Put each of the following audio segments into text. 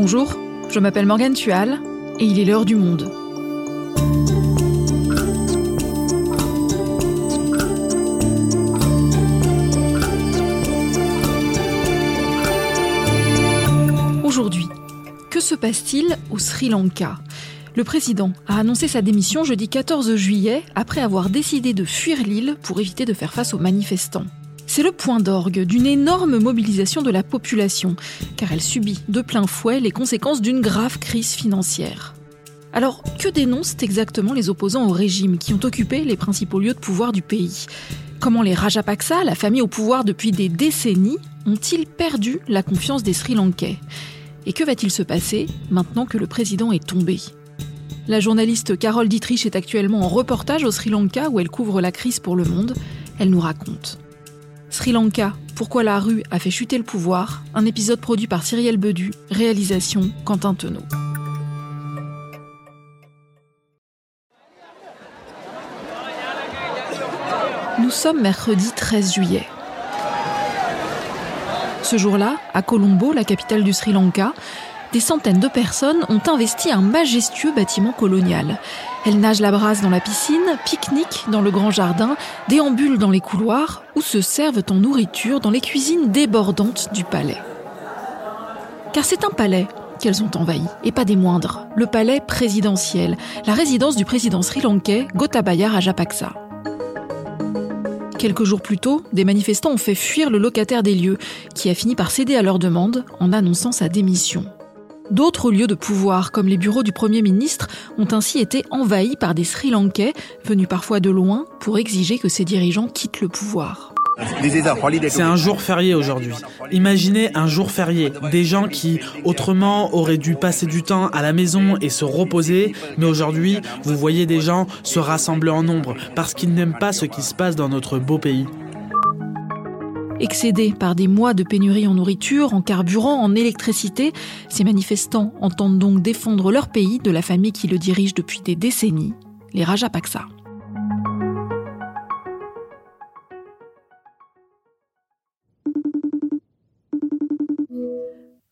Bonjour, je m'appelle Morgane Tual et il est l'heure du monde. Aujourd'hui, que se passe-t-il au Sri Lanka? Le président a annoncé sa démission jeudi 14 juillet après avoir décidé de fuir l'île pour éviter de faire face aux manifestants. C'est le point d'orgue d'une énorme mobilisation de la population, car elle subit de plein fouet les conséquences d'une grave crise financière. Alors, que dénoncent exactement les opposants au régime qui ont occupé les principaux lieux de pouvoir du pays? Comment les Rajapaksa, la famille au pouvoir depuis des décennies, ont-ils perdu la confiance des Sri Lankais? Et que va-t-il se passer maintenant que le président est tombé? La journaliste Carole Dietrich est actuellement en reportage au Sri Lanka où elle couvre la crise pour le monde. Elle nous raconte. Sri Lanka, pourquoi la rue a fait chuter le pouvoir Un épisode produit par Cyrielle Bedu, réalisation Quentin Tenot. Nous sommes mercredi 13 juillet. Ce jour-là, à Colombo, la capitale du Sri Lanka, des centaines de personnes ont investi un majestueux bâtiment colonial. Elles nagent la brasse dans la piscine, pique-niquent dans le grand jardin, déambulent dans les couloirs ou se servent en nourriture dans les cuisines débordantes du palais. Car c'est un palais qu'elles ont envahi, et pas des moindres, le palais présidentiel, la résidence du président sri-lankais Gotabaya Rajapaksa. Quelques jours plus tôt, des manifestants ont fait fuir le locataire des lieux, qui a fini par céder à leur demande en annonçant sa démission. D'autres lieux de pouvoir, comme les bureaux du Premier ministre, ont ainsi été envahis par des Sri Lankais, venus parfois de loin, pour exiger que ces dirigeants quittent le pouvoir. C'est un jour férié aujourd'hui. Imaginez un jour férié. Des gens qui, autrement, auraient dû passer du temps à la maison et se reposer, mais aujourd'hui, vous voyez des gens se rassembler en nombre parce qu'ils n'aiment pas ce qui se passe dans notre beau pays. Excédés par des mois de pénurie en nourriture, en carburant, en électricité, ces manifestants entendent donc défendre leur pays de la famille qui le dirige depuis des décennies, les Rajapaksa.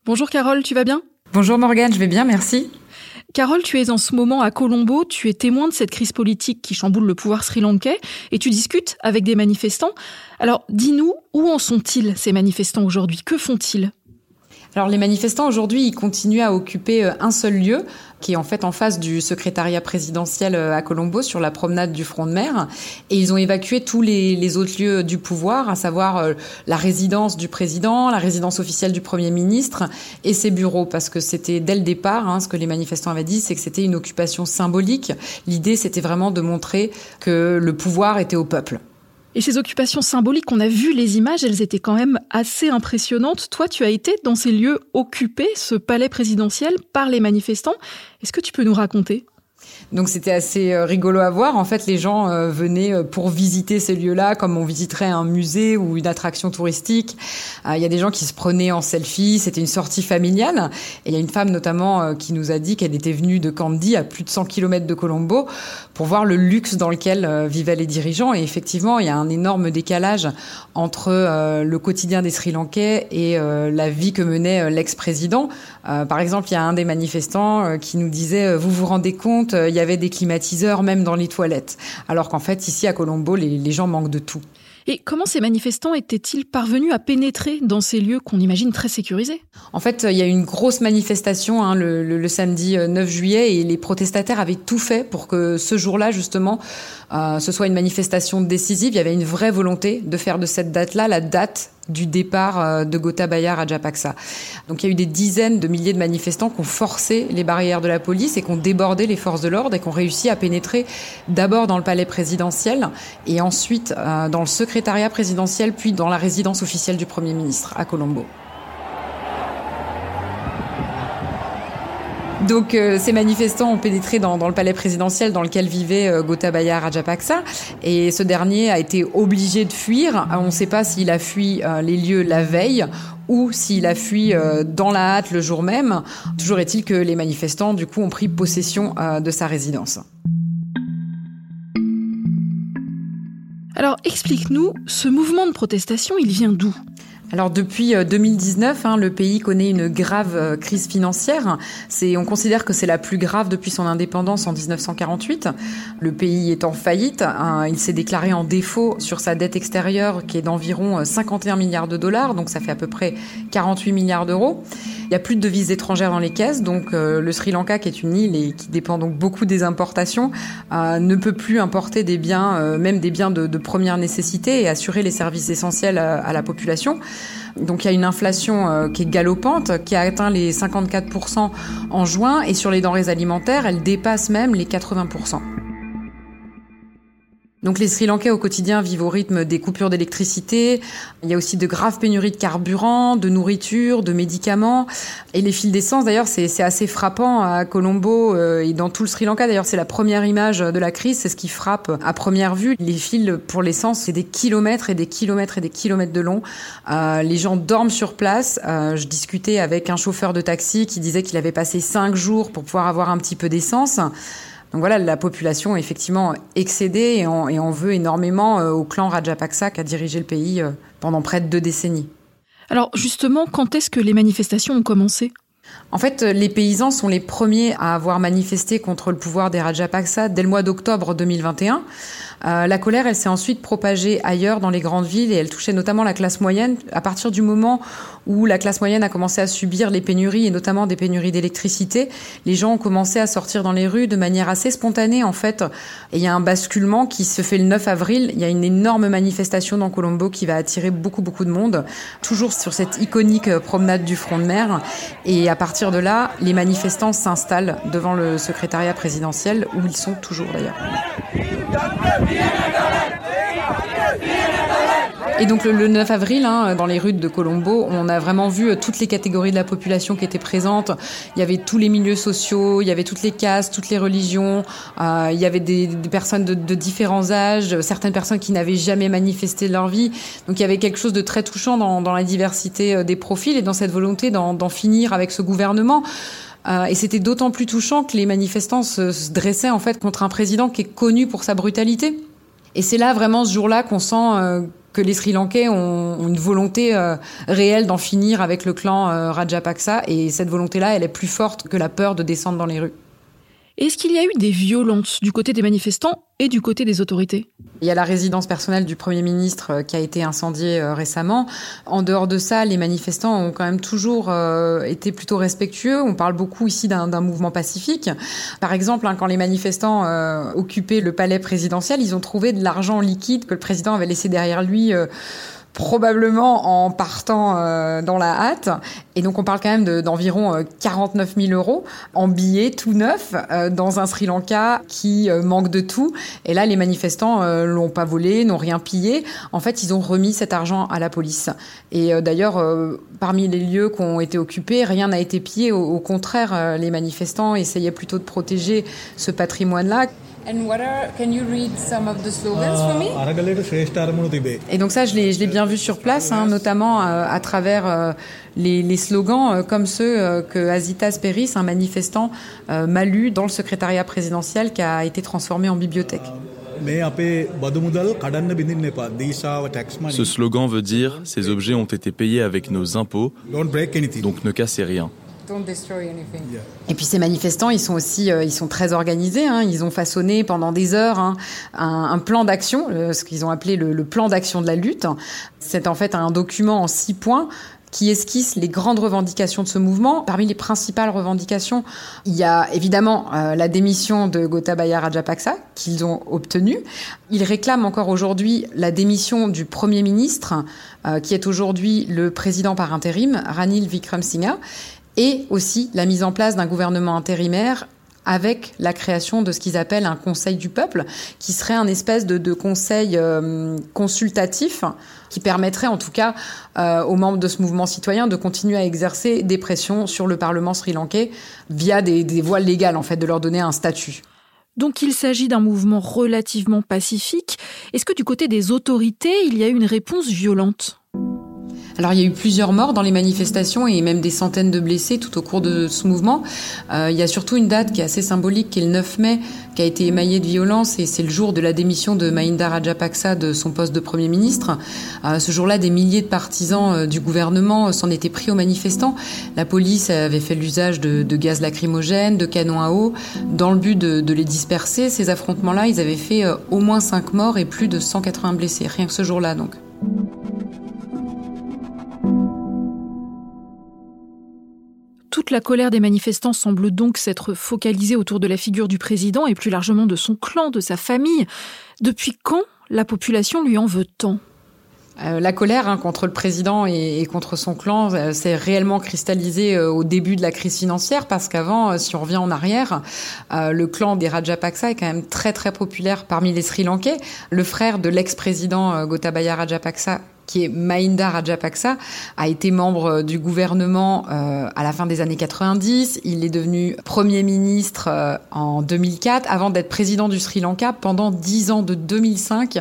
Bonjour Carole, tu vas bien? Bonjour Morgane, je vais bien, merci. Carole, tu es en ce moment à Colombo, tu es témoin de cette crise politique qui chamboule le pouvoir sri-lankais et tu discutes avec des manifestants. Alors dis-nous, où en sont-ils ces manifestants aujourd'hui? Que font-ils? Alors les manifestants aujourd'hui, ils continuent à occuper euh, un seul lieu, qui est en fait en face du secrétariat présidentiel euh, à Colombo, sur la promenade du front de mer. Et ils ont évacué tous les, autres lieux du pouvoir, à savoir euh, la résidence du président, la résidence officielle du Premier ministre et ses bureaux, parce que c'était dès le départ, hein, ce que les manifestants avaient dit, c'est que c'était une occupation symbolique. L'idée, c'était vraiment de montrer que le pouvoir était au peuple. Et ces occupations symboliques, on a vu les images, elles étaient quand même assez impressionnantes. Toi, tu as été dans ces lieux occupés, ce palais présidentiel, par les manifestants. Est-ce que tu peux nous raconter? Donc c'était assez euh, rigolo à voir. En fait, les gens euh, venaient euh, pour visiter ces lieux-là, comme on visiterait un musée ou une attraction touristique. Il y a des gens qui se prenaient en selfie. C'était une sortie familiale. Et il y a une femme notamment qui nous a dit qu'elle était venue de Kandy, à plus de 100 km de Colombo, pour voir le luxe dans lequel vivaient les dirigeants. Et effectivement, il y a un énorme décalage entre le quotidien des Sri Lankais et la vie que menait l'ex-président. par exemple, il y a un des manifestants qui nous disait, vous vous rendez compte, il y avait des climatiseurs même dans les toilettes. Alors qu'en fait, ici à Colombo, les, gens manquent de tout. Et comment ces manifestants étaient-ils parvenus à pénétrer dans ces lieux qu'on imagine très sécurisés? En fait, il y a eu une grosse manifestation hein, le, samedi 9 euh, juillet et les protestataires avaient tout fait pour que ce jour-là, justement, euh, ce soit une manifestation décisive. Il y avait une vraie volonté de faire de cette date-là la date du départ euh, de Gotabaya Rajapaksa. Donc il y a eu des dizaines de milliers de manifestants qui ont forcé les barrières de la police et qui ont débordé les forces de l'ordre et qui ont réussi à pénétrer d'abord dans le palais présidentiel et ensuite euh, dans le secrétariat présidentiel puis dans la résidence officielle du Premier ministre à Colombo. Donc euh, ces manifestants ont pénétré dans, le palais présidentiel dans lequel vivait euh, Gotabaya Rajapaksa et ce dernier a été obligé de fuir. On ne sait pas s'il a fui euh, les lieux la veille ou s'il a fui dans la hâte le jour même. Toujours est-il que les manifestants du coup ont pris possession de sa résidence. Alors explique-nous, ce mouvement de protestation, il vient d'où? Alors depuis 2019, euh, hein, le pays connaît une grave euh, crise financière. On considère que c'est la plus grave depuis son indépendance en 1948. Le pays est en faillite. Hein, il s'est déclaré en défaut sur sa dette extérieure qui est d'environ 51 euh, milliards de dollars, donc ça fait à peu près 48 milliards d'euros. Il n'y a plus de devises étrangères dans les caisses, donc le Sri Lanka, qui est une île et qui dépend donc beaucoup des importations, ne peut plus importer des biens, même des biens de, première nécessité et assurer les services essentiels à la population. Donc il y a une inflation euh, qui est galopante, qui a atteint les 54% en juin, et sur les denrées alimentaires, elle dépasse même les 80%. Donc les Sri Lankais au quotidien vivent au rythme des coupures d'électricité. Il y a aussi de graves pénuries de carburant, de nourriture, de médicaments. Et les fils d'essence, d'ailleurs, c'est assez frappant à Colombo euh, et dans tout le Sri Lanka. D'ailleurs, c'est la première image de la crise, c'est ce qui frappe à première vue. Les fils pour l'essence, c'est des kilomètres et des kilomètres et des kilomètres de long. Euh, les gens dorment sur place. Euh, je discutais avec un chauffeur de taxi qui disait qu'il avait passé cinq jours pour pouvoir avoir un petit peu d'essence. Donc voilà, la population est effectivement excédée et on, veut énormément euh, au clan Rajapaksa qui a dirigé le pays euh, pendant près de deux décennies. Alors justement, quand est-ce que les manifestations ont commencé? En fait, les paysans sont les premiers à avoir manifesté contre le pouvoir des Rajapaksa dès le mois d'octobre 2021. Euh, la colère, elle s'est ensuite propagée ailleurs dans les grandes villes et elle touchait notamment la classe moyenne à partir du moment où la classe moyenne a commencé à subir les pénuries et notamment des pénuries d'électricité. Les gens ont commencé à sortir dans les rues de manière assez spontanée en fait. Et il y a un basculement qui se fait le 9 avril. Il y a une énorme manifestation dans Colombo qui va attirer beaucoup beaucoup de monde, toujours sur cette iconique promenade du front de mer. Et à partir de là, les manifestants s'installent devant le secrétariat présidentiel où ils sont toujours d'ailleurs. Et donc le, 9 avril, hein, dans les rues de Colombo, on a vraiment vu euh, toutes les catégories de la population qui étaient présentes. Il y avait tous les milieux sociaux, il y avait toutes les castes, toutes les religions. Euh, il y avait des, personnes de, différents âges, certaines personnes qui n'avaient jamais manifesté de leur vie. Donc il y avait quelque chose de très touchant dans, la diversité euh, des profils et dans cette volonté d'en finir avec ce gouvernement. et c'était d'autant plus touchant que les manifestants se, dressaient en fait contre un président qui est connu pour sa brutalité. Et c'est là vraiment ce jour-là qu'on sent euh, que les Sri Lankais ont, une volonté euh, réelle d'en finir avec le clan euh, Rajapaksa. Et cette volonté-là, elle est plus forte que la peur de descendre dans les rues. Est-ce qu'il y a eu des violences du côté des manifestants et du côté des autorités? Il y a la résidence personnelle du Premier ministre euh, qui a été incendiée euh, récemment. En dehors de ça, les manifestants ont quand même toujours euh, été plutôt respectueux. On parle beaucoup ici d'un mouvement pacifique. Par exemple, hein, quand les manifestants occupaient le palais présidentiel, ils ont trouvé de l'argent liquide que le président avait laissé derrière lui probablement en partant euh, dans la hâte. Et donc on parle quand même d'environ 49 000 euros en billets tout neufs euh, dans un Sri Lanka qui euh, manque de tout. Et là, les manifestants l'ont pas volé, n'ont rien pillé. En fait, ils ont remis cet argent à la police. Et d'ailleurs, parmi les lieux qui ont été occupés, rien n'a été pillé. Au, contraire, les manifestants essayaient plutôt de protéger ce patrimoine-là. Et donc ça, je l'ai bien vu sur place, hein, notamment euh, à travers euh, les, slogans euh, comme ceux que Azitas Peris, un manifestant, m'a lu dans le secrétariat présidentiel qui a été transformé en bibliothèque. Ce slogan veut dire ces objets ont été payés avec nos impôts, donc ne cassez rien. Et puis ces manifestants, ils sont aussi, euh, ils sont très organisés. Hein. Ils ont façonné pendant des heures hein, un, plan d'action, euh, ce qu'ils ont appelé le, plan d'action de la lutte. C'est en fait un document en six points qui esquisse les grandes revendications de ce mouvement. Parmi les principales revendications, il y a évidemment euh, la démission de Gotabaya Rajapaksa, qu'ils ont obtenue. Ils réclament encore aujourd'hui la démission du Premier ministre, qui est aujourd'hui le président par intérim, Ranil Wickremesinghe et aussi la mise en place d'un gouvernement intérimaire avec la création de ce qu'ils appellent un conseil du peuple, qui serait un espèce de, conseil euh, consultatif qui permettrait en tout cas euh, aux membres de ce mouvement citoyen de continuer à exercer des pressions sur le Parlement sri-lankais via des, des voies légales, en fait, de leur donner un statut. Donc il s'agit d'un mouvement relativement pacifique. Est-ce que du côté des autorités, il y a eu une réponse violente? Alors il y a eu plusieurs morts dans les manifestations et même des centaines de blessés tout au cours de ce mouvement. Euh, il y a surtout une date qui est assez symbolique, qui est le 9 mai, qui a été émaillée de violence et c'est le jour de la démission de Mahinda Rajapaksa de son poste de Premier ministre. Euh, ce jour-là, des milliers de partisans euh, du gouvernement s'en étaient pris aux manifestants. La police avait fait l'usage de, gaz lacrymogène, de canons à eau, dans le but de, de les disperser. Ces affrontements-là, ils avaient fait au moins 5 morts et plus de 180 blessés, rien que ce jour-là donc. La colère des manifestants semble donc s'être focalisée autour de la figure du président et plus largement de son clan, de sa famille. Depuis quand la population lui en veut tant? Euh, la colère hein, contre le président et, contre son clan euh, s'est réellement cristallisée euh, au début de la crise financière parce qu'avant, si on revient en arrière, le clan des Rajapaksa est quand même très très populaire parmi les Sri Lankais. Le frère de l'ex-président Gotabaya Rajapaksa qui est Mahinda Rajapaksa, a été membre du gouvernement euh, à la fin des années 90. Il est devenu Premier ministre euh, en 2004, avant d'être président du Sri Lanka pendant dix ans, de 2005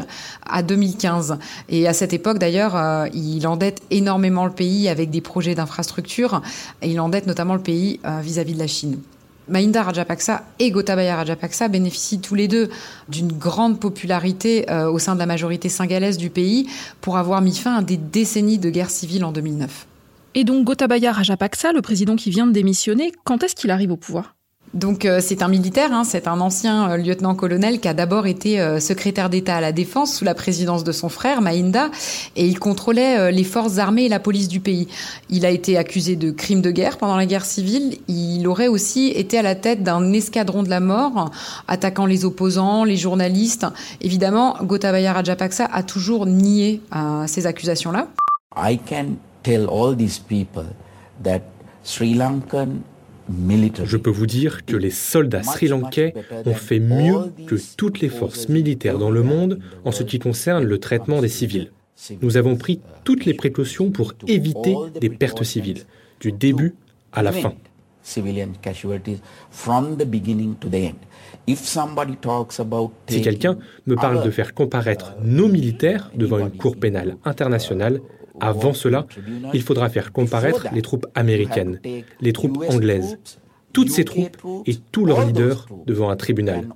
à 2015. Et à cette époque, d'ailleurs, euh, il endette énormément le pays avec des projets d'infrastructure. Et il endette notamment le pays vis à -vis de la Chine. Mahinda Rajapaksa et Gotabaya Rajapaksa bénéficient tous les deux d'une grande popularité euh, au sein de la majorité singalaise du pays pour avoir mis fin à des décennies de guerre civile en 2009. Et donc Gotabaya Rajapaksa, le président qui vient de démissionner, quand est-ce qu'il arrive au pouvoir? Donc euh, c'est un militaire, hein, c'est un ancien euh, lieutenant-colonel qui a d'abord été euh, secrétaire d'État à la Défense sous la présidence de son frère Mahinda, et il contrôlait les forces armées et la police du pays. Il a été accusé de crimes de guerre pendant la guerre civile. Il aurait aussi été à la tête d'un escadron de la mort, attaquant les opposants, les journalistes. Évidemment, Gotabaya Rajapaksa a toujours nié ces accusations-là. I can tell all these people that Sri Lankan je peux vous dire que les soldats sri-lankais ont fait mieux que toutes les forces militaires dans le monde en ce qui concerne le traitement des civils. Nous avons pris toutes les précautions pour éviter des pertes civiles, du début à la fin. Si quelqu'un me parle de faire comparaître nos militaires devant une cour pénale internationale, avant cela, il faudra faire comparaître les troupes américaines, les troupes anglaises, toutes ces troupes et tous leurs leaders devant un tribunal.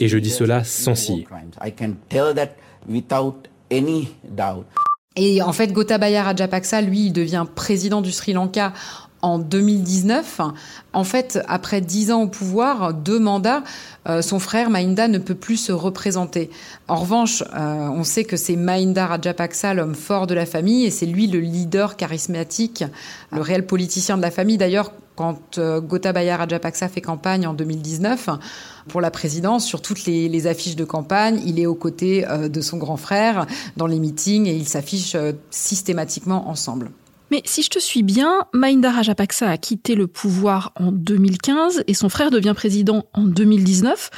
Et je dis cela sans ciller. Et en fait, Gotabaya Rajapaksa, lui, il devient président du Sri Lanka en 2019. En fait, après dix ans au pouvoir, deux mandats, euh, son frère Mahinda ne peut plus se représenter. En revanche, euh, on sait que c'est Mahinda Rajapaksa, l'homme fort de la famille, et c'est lui le leader charismatique, le réel politicien de la famille. D'ailleurs, quand euh, Gotabaya Rajapaksa fait campagne en 2019 pour la présidence, sur toutes les, affiches de campagne, il est aux côtés de son grand frère dans les meetings et ils s'affichent systématiquement ensemble. Mais si je te suis bien, Mahinda Rajapaksa a quitté le pouvoir en 2015 et son frère devient président en 2019.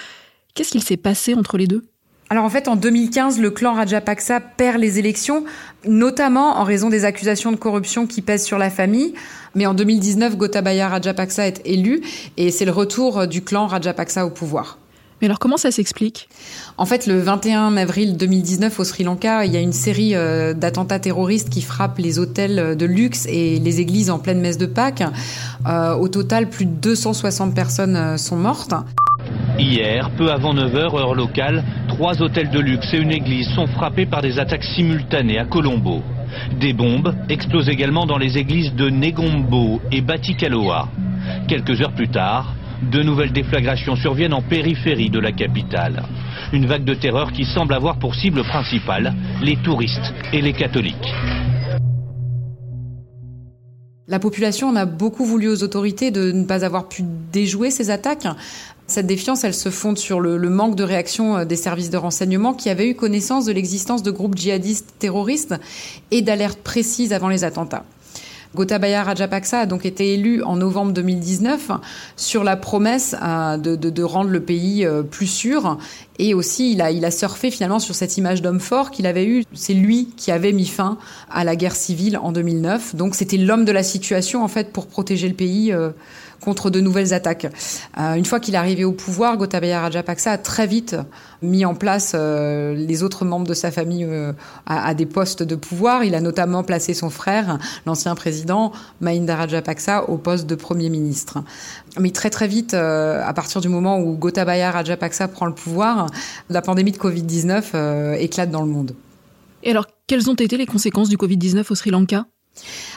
Qu'est-ce qu'il s'est passé entre les deux? Alors en fait, en 2015, le clan Rajapaksa perd les élections, notamment en raison des accusations de corruption qui pèsent sur la famille. Mais en 2019, Gotabaya Rajapaksa est élu et c'est le retour du clan Rajapaksa au pouvoir. Mais alors comment ça s'explique? En fait, le 21 avril 2019 au Sri Lanka, il y a une série euh, d'attentats terroristes qui frappent les hôtels de luxe et les églises en pleine messe de Pâques. Euh, au total, plus de 260 personnes euh, sont mortes. Hier, peu avant 9h, heure locale, trois hôtels de luxe et une église sont frappés par des attaques simultanées à Colombo. Des bombes explosent également dans les églises de Negombo et Batikaloa. Quelques heures plus tard, de nouvelles déflagrations surviennent en périphérie de la capitale. Une vague de terreur qui semble avoir pour cible principale les touristes et les catholiques. La population en a beaucoup voulu aux autorités de ne pas avoir pu déjouer ces attaques. Cette défiance, elle se fonde sur le, manque de réaction euh, des services de renseignement qui avaient eu connaissance de l'existence de groupes djihadistes terroristes et d'alertes précises avant les attentats. Gotabaya Rajapaksa a donc été élu en novembre 2019 sur la promesse euh, de, rendre le pays euh, plus sûr. Et aussi, il a, il a surfé finalement sur cette image d'homme fort qu'il avait eue. C'est lui qui avait mis fin à la guerre civile en 2009. Donc c'était l'homme de la situation en fait pour protéger le pays euh, contre de nouvelles attaques. une fois qu'il est arrivé au pouvoir, Gotabaya Rajapaksa a très vite mis en place les autres membres de sa famille à, des postes de pouvoir. Il a notamment placé son frère, l'ancien président Mahinda Rajapaksa, au poste de premier ministre. Mais très très vite, à partir du moment où Gotabaya Rajapaksa prend le pouvoir, la pandémie de Covid-19 éclate dans le monde. Et alors, quelles ont été les conséquences du Covid-19 au Sri Lanka?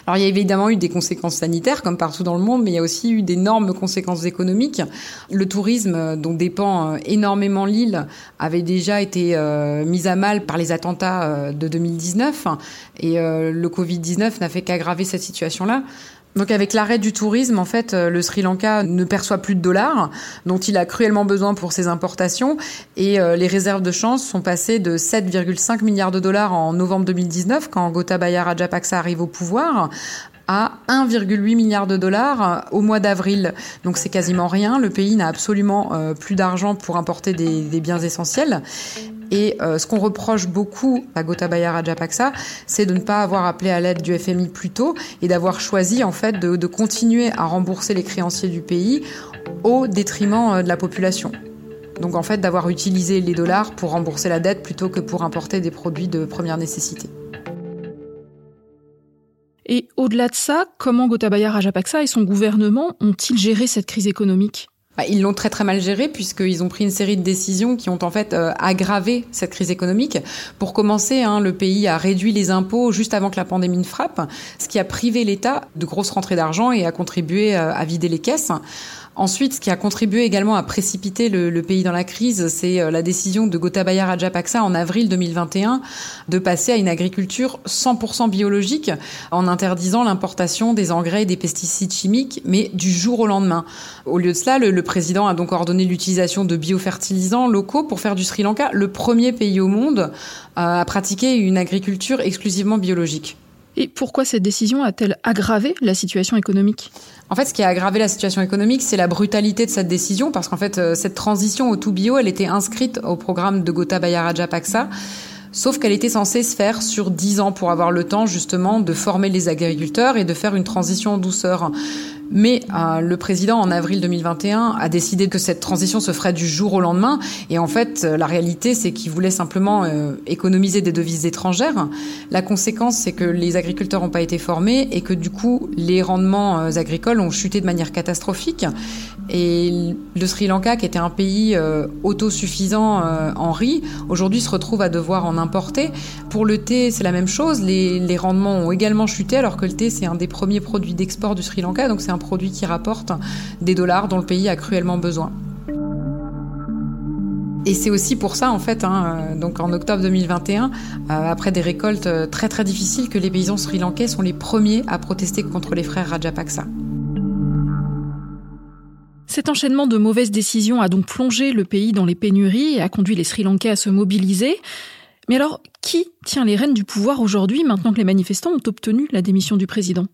Alors il y a évidemment eu des conséquences sanitaires comme partout dans le monde, mais il y a aussi eu d'énormes conséquences économiques. Le tourisme euh, dont dépend euh, énormément l'île avait déjà été euh, mis à mal par les attentats de 2019 et le Covid-19 n'a fait qu'aggraver cette situation-là. Donc avec l'arrêt du tourisme, en fait, euh, le Sri Lanka ne perçoit plus de dollars dont il a cruellement besoin pour ses importations. Et euh, les réserves de change sont passées de 7,5 milliards de dollars en novembre 2019 quand Gotabaya Rajapaksa arrive au pouvoir à 1,8 milliard de dollars au mois d'avril. Donc c'est quasiment rien. Le pays n'a absolument euh, plus d'argent pour importer des, biens essentiels. Et euh, ce qu'on reproche beaucoup à Gotabaya Rajapaksa, c'est de ne pas avoir appelé à l'aide du FMI plus tôt et d'avoir choisi en fait de, de, continuer à rembourser les créanciers du pays au détriment euh, de la population. Donc en fait d'avoir utilisé les dollars pour rembourser la dette plutôt que pour importer des produits de première nécessité. Et au-delà de ça, comment Gotabaya Rajapaksa et son gouvernement ont-ils géré cette crise économique? Bah, ils l'ont très très mal géré puisqu'ils ont pris une série de décisions qui ont en fait euh, aggravé cette crise économique. Pour commencer, hein, le pays a réduit les impôts juste avant que la pandémie ne frappe, ce qui a privé l'État de grosses rentrées d'argent et a contribué euh, à vider les caisses. Ensuite, ce qui a contribué également à précipiter le, pays dans la crise, c'est euh, la décision de Gotabaya Rajapaksa en avril 2021 de passer à une agriculture 100% biologique en interdisant l'importation des engrais et des pesticides chimiques, mais du jour au lendemain. Au lieu de cela, le, président a donc ordonné l'utilisation de biofertilisants locaux pour faire du Sri Lanka le premier pays au monde euh, à pratiquer une agriculture exclusivement biologique. Et pourquoi cette décision a-t-elle aggravé la situation économique? En fait, ce qui a aggravé la situation économique, c'est la brutalité de cette décision, parce qu'en fait, euh, cette transition au tout bio, elle était inscrite au programme de Gotabaya Rajapaksa. Sauf qu'elle était censée se faire sur 10 ans pour avoir le temps justement de former les agriculteurs et de faire une transition en douceur. Mais euh, le président, en avril 2021, a décidé que cette transition se ferait du jour au lendemain. Et en fait, euh, la réalité, c'est qu'il voulait simplement euh, économiser des devises étrangères. La conséquence, c'est que les agriculteurs n'ont pas été formés et que du coup, les rendements agricoles ont chuté de manière catastrophique. Et le Sri Lanka, qui était un pays autosuffisant en riz, aujourd'hui se retrouve à devoir en importer. Pour le thé, c'est la même chose. Les, les rendements ont également chuté, alors que le thé, c'est un des premiers produits d'export du Sri Lanka. Donc c'est produit qui rapporte des dollars dont le pays a cruellement besoin. Et c'est aussi pour ça, en fait, hein, euh, donc en octobre 2021, euh, après des récoltes euh, très très difficiles, que les paysans sri-lankais sont les premiers à protester contre les frères Rajapaksa. Cet enchaînement de mauvaises décisions a donc plongé le pays dans les pénuries et a conduit les Sri Lankais à se mobiliser. Mais alors, qui tient les rênes du pouvoir aujourd'hui maintenant que les manifestants ont obtenu la démission du président?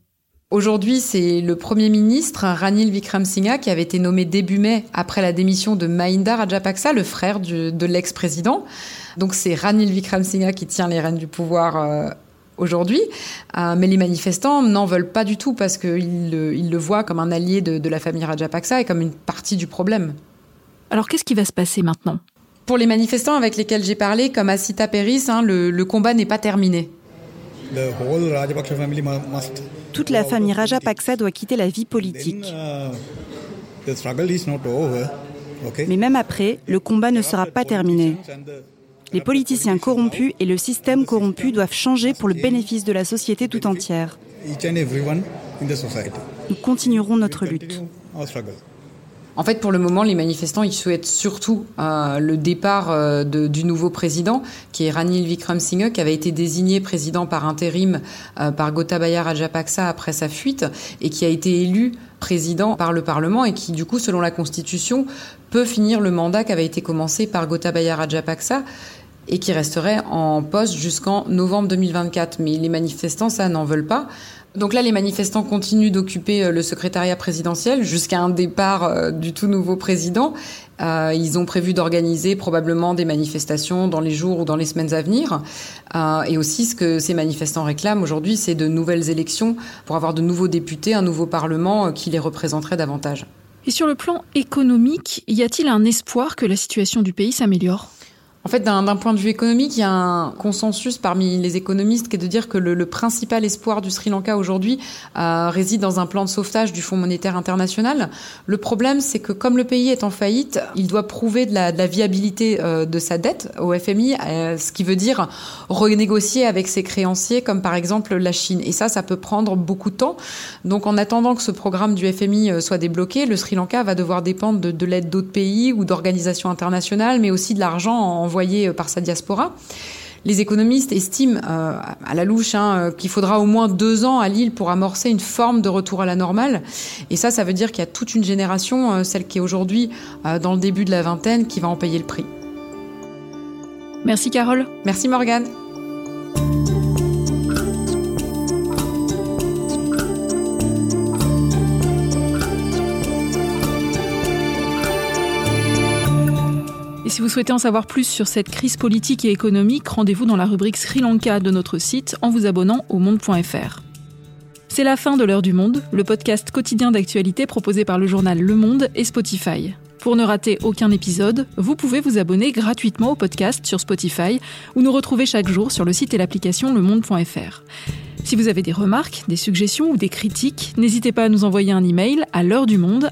Aujourd'hui, c'est le Premier ministre Ranil Wickremesinghe qui avait été nommé début mai après la démission de Mahinda Rajapaksa, le frère de l'ex-président. Donc c'est Ranil Wickremesinghe qui tient les rênes du pouvoir euh, aujourd'hui. Euh, mais les manifestants n'en veulent pas du tout parce qu'ils le, le voient comme un allié de, la famille Rajapaksa et comme une partie du problème. Alors qu'est-ce qui va se passer maintenant? Pour les manifestants avec lesquels j'ai parlé, comme Asita Peris, hein, le combat n'est pas terminé. Toute la famille Rajapaksa doit quitter la vie politique. Uh, Mais même après, le combat ne sera pas terminé. Les politiciens corrompus et le système corrompu doivent changer pour le bénéfice de la société tout entière. Nous continuerons notre lutte. En fait, pour le moment, les manifestants, ils souhaitent surtout euh, le départ euh, du nouveau président, qui est Ranil Wickremesinghe, qui avait été désigné président par intérim euh, par Gotabaya Rajapaksa après sa fuite, et qui a été élu président par le Parlement, et qui, du coup, selon la Constitution, peut finir le mandat qui avait été commencé par Gotabaya Rajapaksa et qui resterait en poste jusqu'en novembre 2024. Mais les manifestants, ça, n'en veulent pas. Donc là, les manifestants continuent d'occuper euh, le secrétariat présidentiel jusqu'à un départ euh, du tout nouveau président. Euh, ils ont prévu d'organiser probablement des manifestations dans les jours ou dans les semaines à venir. Et aussi, ce que ces manifestants réclament aujourd'hui, c'est de nouvelles élections pour avoir de nouveaux députés, un nouveau Parlement qui les représenterait davantage. Et sur le plan économique, y a-t-il un espoir que la situation du pays s'améliore? En fait, d'un point de vue économique, il y a un consensus parmi les économistes qui est de dire que le, principal espoir du Sri Lanka aujourd'hui euh, réside dans un plan de sauvetage du Fonds monétaire international. Le problème, c'est que comme le pays est en faillite, il doit prouver de la, viabilité euh, de sa dette au FMI, euh, ce qui veut dire renégocier avec ses créanciers, comme par exemple la Chine. Et ça, ça peut prendre beaucoup de temps. Donc, en attendant que ce programme du FMI soit débloqué, le Sri Lanka va devoir dépendre de, de l'aide d'autres pays ou d'organisations internationales, mais aussi de l'argent en envoyé euh, par sa diaspora. Les économistes estiment euh, à la louche hein, euh, qu'il faudra au moins deux ans à Lille pour amorcer une forme de retour à la normale. Et ça, ça veut dire qu'il y a toute une génération, celle qui est aujourd'hui dans le début de la vingtaine, qui va en payer le prix. Merci Carole. Merci Morgane. Et si vous souhaitez en savoir plus sur cette crise politique et économique, rendez-vous dans la rubrique Sri Lanka de notre site en vous abonnant au monde.fr. C'est la fin de l'heure du monde, le podcast quotidien d'actualité proposé par le journal Le Monde et Spotify. Pour ne rater aucun épisode, vous pouvez vous abonner gratuitement au podcast sur Spotify ou nous retrouver chaque jour sur le site et l'application lemonde.fr. Si vous avez des remarques, des suggestions ou des critiques, n'hésitez pas à nous envoyer un email à l'heure du monde